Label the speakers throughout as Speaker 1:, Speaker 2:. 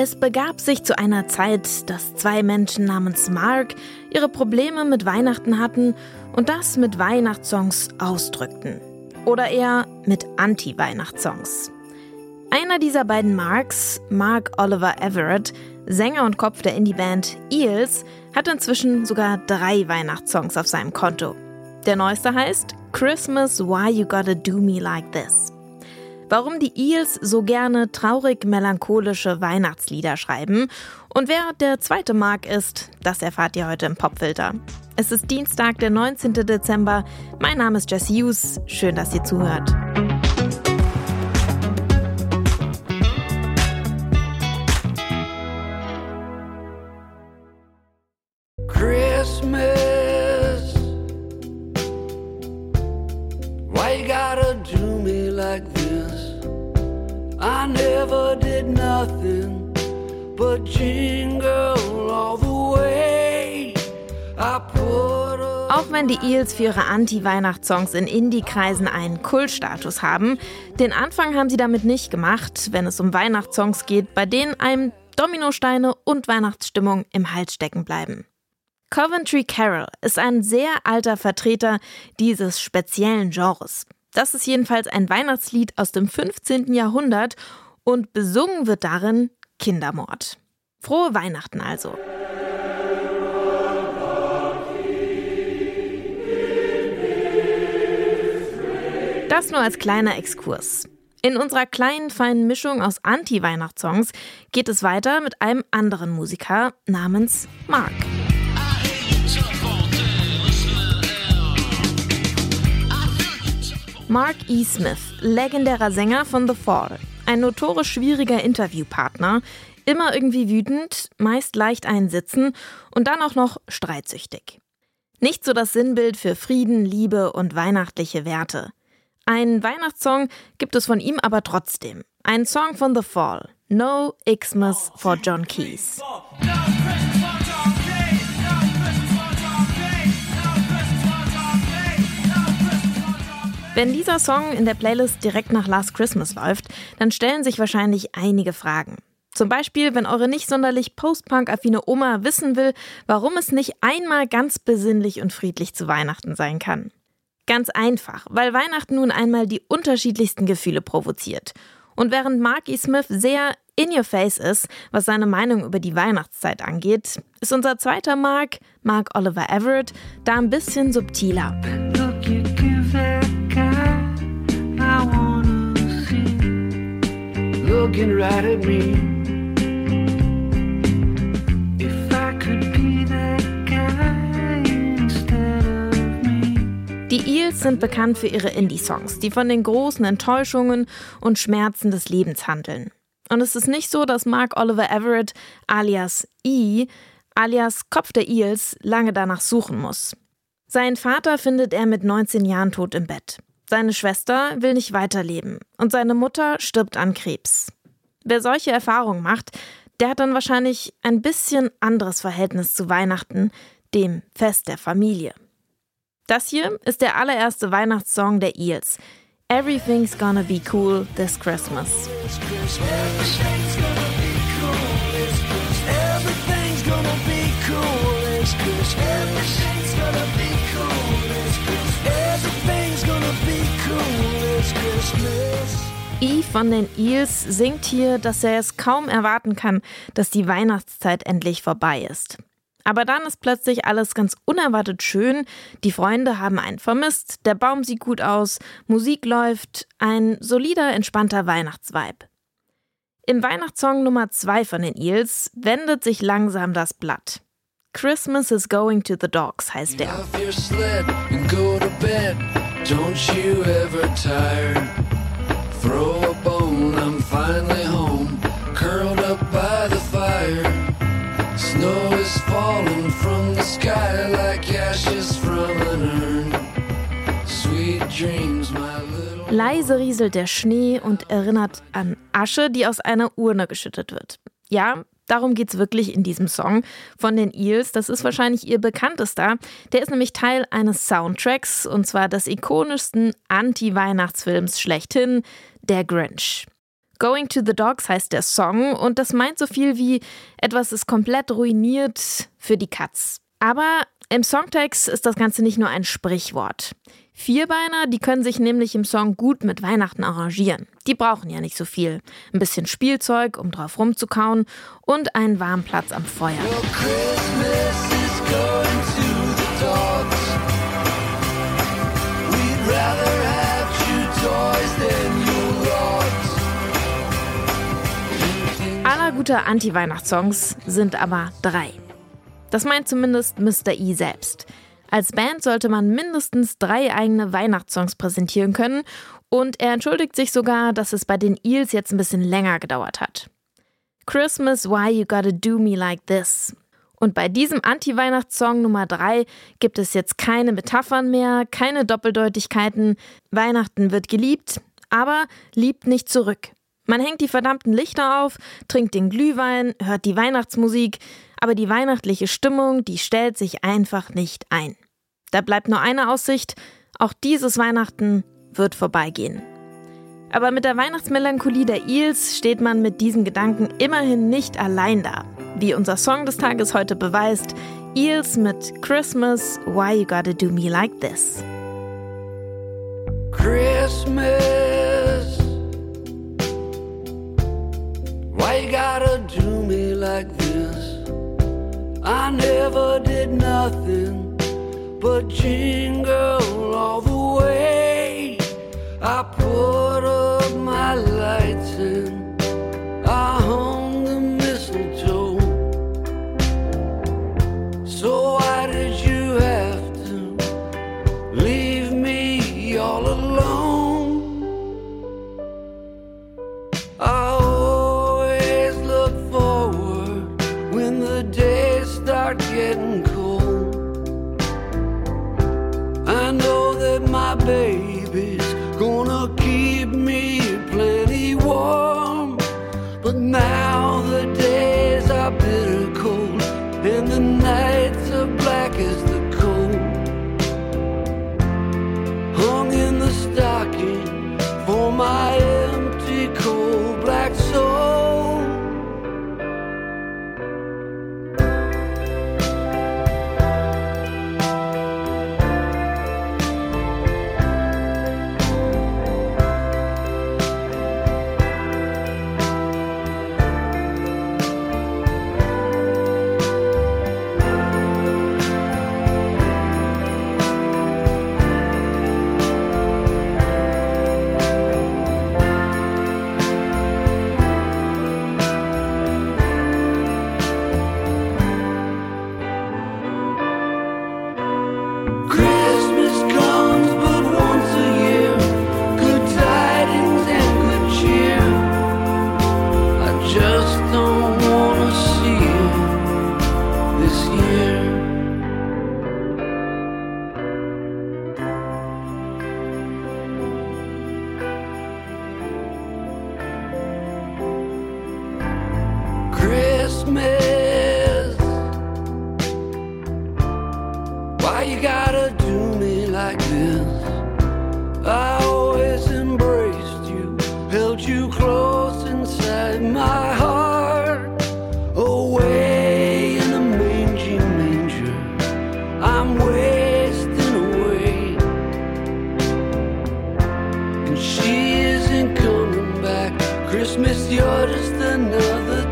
Speaker 1: Es begab sich zu einer Zeit, dass zwei Menschen namens Mark ihre Probleme mit Weihnachten hatten und das mit Weihnachtssongs ausdrückten. Oder eher mit Anti-Weihnachtssongs. Einer dieser beiden Marks, Mark Oliver Everett, Sänger und Kopf der Indie-Band Eels, hat inzwischen sogar drei Weihnachtssongs auf seinem Konto. Der neueste heißt Christmas Why You Gotta Do Me Like This. Warum die Eels so gerne traurig-melancholische Weihnachtslieder schreiben und wer der zweite Mark ist, das erfahrt ihr heute im Popfilter. Es ist Dienstag, der 19. Dezember. Mein Name ist Jesse Hughes. Schön, dass ihr zuhört.
Speaker 2: I never did nothing but jingle all the way. I put a
Speaker 1: Auch wenn die Eels für ihre Anti-Weihnachtssongs in Indie-Kreisen einen Kultstatus haben, den Anfang haben sie damit nicht gemacht, wenn es um Weihnachtssongs geht, bei denen einem Dominosteine und Weihnachtsstimmung im Hals stecken bleiben. Coventry Carol ist ein sehr alter Vertreter dieses speziellen Genres. Das ist jedenfalls ein Weihnachtslied aus dem 15. Jahrhundert und besungen wird darin Kindermord. Frohe Weihnachten also. Das nur als kleiner Exkurs. In unserer kleinen, feinen Mischung aus Anti-Weihnachtssongs geht es weiter mit einem anderen Musiker namens Mark. Mark E. Smith, legendärer Sänger von The Fall, ein notorisch schwieriger Interviewpartner, immer irgendwie wütend, meist leicht einsitzen und dann auch noch streitsüchtig. Nicht so das Sinnbild für Frieden, Liebe und weihnachtliche Werte. Einen Weihnachtssong gibt es von ihm aber trotzdem. Ein Song von The Fall, No Xmas for John Keys. Wenn dieser Song in der Playlist direkt nach Last Christmas läuft, dann stellen sich wahrscheinlich einige Fragen. Zum Beispiel, wenn eure nicht sonderlich Post-Punk-affine Oma wissen will, warum es nicht einmal ganz besinnlich und friedlich zu Weihnachten sein kann. Ganz einfach, weil Weihnachten nun einmal die unterschiedlichsten Gefühle provoziert. Und während Marky Smith sehr in your face ist, was seine Meinung über die Weihnachtszeit angeht, ist unser zweiter Mark, Mark Oliver Everett, da ein bisschen subtiler.
Speaker 2: Looking right at me.
Speaker 1: Die Eels sind bekannt für ihre Indie-Songs, die von den großen Enttäuschungen und Schmerzen des Lebens handeln. Und es ist nicht so, dass Mark Oliver Everett alias E, alias Kopf der Eels, lange danach suchen muss. Sein Vater findet er mit 19 Jahren tot im Bett. Seine Schwester will nicht weiterleben und seine Mutter stirbt an Krebs. Wer solche Erfahrungen macht, der hat dann wahrscheinlich ein bisschen anderes Verhältnis zu Weihnachten, dem Fest der Familie. Das hier ist der allererste Weihnachtssong der Eels. Everything's gonna be cool this Christmas.
Speaker 2: Everything's gonna
Speaker 1: E von den Eels singt hier, dass er es kaum erwarten kann, dass die Weihnachtszeit endlich vorbei ist. Aber dann ist plötzlich alles ganz unerwartet schön. Die Freunde haben einen vermisst, der Baum sieht gut aus, Musik läuft, ein solider, entspannter Weihnachtsvibe. Im Weihnachtssong Nummer 2 von den Eels wendet sich langsam das Blatt. Christmas is going to the dogs heißt der.
Speaker 2: Throw a bone, I'm finally home. Curled up by the fire. Snow is falling from the sky like ashes from an urn. Sweet dreams, my little.
Speaker 1: Leise rieselt der Schnee und erinnert an Asche, die aus einer Urne geschüttet wird. Ja, darum geht's wirklich in diesem Song von den Eels. Das ist wahrscheinlich ihr bekanntester. Der ist nämlich Teil eines Soundtracks und zwar des ikonischsten Anti-Weihnachtsfilms schlechthin, Der Grinch. Going to the Dogs heißt der Song und das meint so viel wie etwas ist komplett ruiniert für die Katz. Aber im Songtext ist das Ganze nicht nur ein Sprichwort. Vierbeiner, die können sich nämlich im Song gut mit Weihnachten arrangieren. Die brauchen ja nicht so viel. Ein bisschen Spielzeug, um drauf rumzukauen und einen warmen Platz am Feuer. Aller guter Anti-Weihnachtssongs sind aber drei. Das meint zumindest Mr. E selbst. Als Band sollte man mindestens drei eigene Weihnachtssongs präsentieren können und er entschuldigt sich sogar, dass es bei den Eels jetzt ein bisschen länger gedauert hat. Christmas, why you gotta do me like this? Und bei diesem Anti-Weihnachtssong Nummer 3 gibt es jetzt keine Metaphern mehr, keine Doppeldeutigkeiten. Weihnachten wird geliebt, aber liebt nicht zurück. Man hängt die verdammten Lichter auf, trinkt den Glühwein, hört die Weihnachtsmusik, aber die weihnachtliche Stimmung, die stellt sich einfach nicht ein. Da bleibt nur eine Aussicht, auch dieses Weihnachten wird vorbeigehen. Aber mit der Weihnachtsmelancholie der Eels steht man mit diesen Gedanken immerhin nicht allein da. Wie unser Song des Tages heute beweist, Eels mit Christmas, Why You Gotta Do Me Like This.
Speaker 2: Christmas I never did nothing but jingle all the way. I put up my lights and I hung the mistletoe. So why did you have to leave me all alone? I start getting cold. I know that my baby's like this? I always embraced you, held you close inside my heart. Away in a mangy manger, I'm wasting away. And she isn't coming back. Christmas, you're just another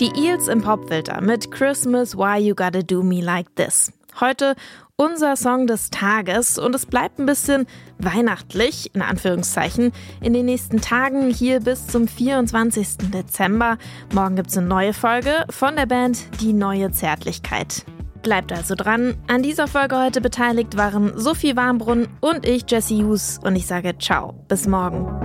Speaker 1: Die Eels im Popfilter mit Christmas Why You Gotta Do Me Like This. Heute unser Song des Tages und es bleibt ein bisschen weihnachtlich, in Anführungszeichen, in den nächsten Tagen hier bis zum 24. Dezember. Morgen gibt es eine neue Folge von der Band Die neue Zärtlichkeit. Bleibt also dran. An dieser Folge heute beteiligt waren Sophie Warmbrunn und ich, Jesse Hughes. Und ich sage ciao, bis morgen.